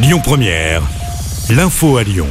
Lyon Première, l'info à Lyon.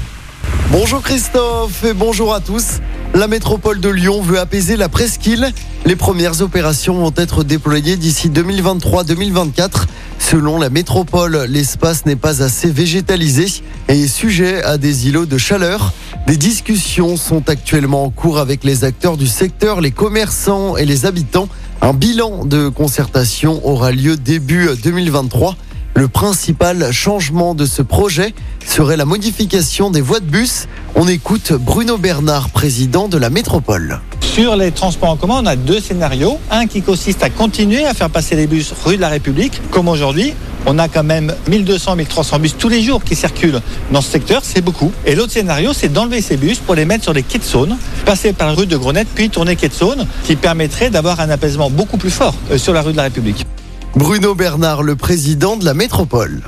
Bonjour Christophe et bonjour à tous. La métropole de Lyon veut apaiser la presqu'île. Les premières opérations vont être déployées d'ici 2023-2024. Selon la métropole, l'espace n'est pas assez végétalisé et est sujet à des îlots de chaleur. Des discussions sont actuellement en cours avec les acteurs du secteur, les commerçants et les habitants. Un bilan de concertation aura lieu début 2023. Le principal changement de ce projet serait la modification des voies de bus. On écoute Bruno Bernard, président de la métropole. Sur les transports en commun, on a deux scénarios. Un qui consiste à continuer à faire passer les bus rue de la République, comme aujourd'hui. On a quand même 1200, 1300 bus tous les jours qui circulent dans ce secteur, c'est beaucoup. Et l'autre scénario, c'est d'enlever ces bus pour les mettre sur les quais de Saône, passer par la rue de Grenette, puis tourner quai de Saône, qui permettrait d'avoir un apaisement beaucoup plus fort euh, sur la rue de la République. Bruno Bernard, le président de la métropole.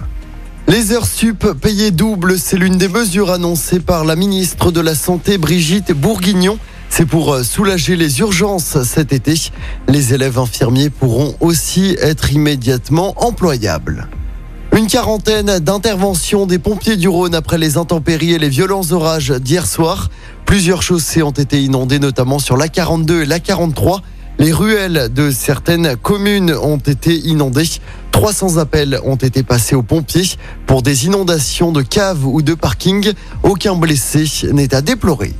Les heures sup payées double, c'est l'une des mesures annoncées par la ministre de la Santé Brigitte Bourguignon. C'est pour euh, soulager les urgences cet été. Les élèves infirmiers pourront aussi être immédiatement employables. Une quarantaine d'interventions des pompiers du Rhône après les intempéries et les violents orages d'hier soir. Plusieurs chaussées ont été inondées, notamment sur la 42 et la 43. Les ruelles de certaines communes ont été inondées. 300 appels ont été passés aux pompiers pour des inondations de caves ou de parkings. Aucun blessé n'est à déplorer.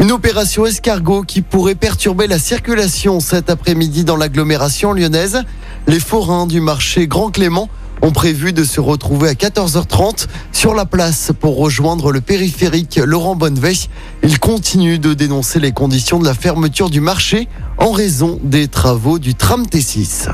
Une opération escargot qui pourrait perturber la circulation cet après-midi dans l'agglomération lyonnaise. Les forains du marché Grand Clément ont prévu de se retrouver à 14h30 sur la place pour rejoindre le périphérique Laurent Bonneveille. Ils continuent de dénoncer les conditions de la fermeture du marché en raison des travaux du tram T6.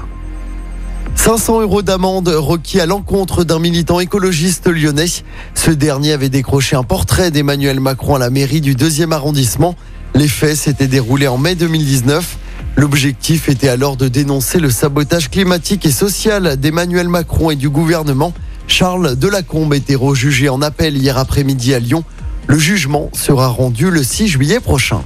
500 euros d'amende requis à l'encontre d'un militant écologiste lyonnais. Ce dernier avait décroché un portrait d'Emmanuel Macron à la mairie du deuxième arrondissement. Les faits s'étaient déroulés en mai 2019. L'objectif était alors de dénoncer le sabotage climatique et social d'Emmanuel Macron et du gouvernement. Charles Delacombe était rejugé en appel hier après-midi à Lyon. Le jugement sera rendu le 6 juillet prochain.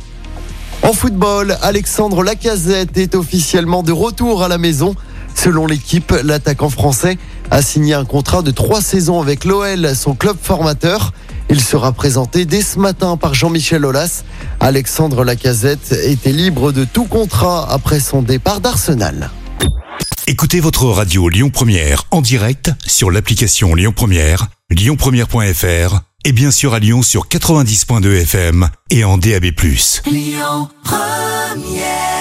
En football, Alexandre Lacazette est officiellement de retour à la maison. Selon l'équipe, l'attaquant français a signé un contrat de trois saisons avec l'OL, son club formateur. Il sera présenté dès ce matin par Jean-Michel Aulas. Alexandre Lacazette était libre de tout contrat après son départ d'Arsenal. Écoutez votre radio Lyon Première en direct sur l'application Lyon Première, lyonpremière.fr et bien sûr à Lyon sur 90.2 FM et en DAB+. Lyon Première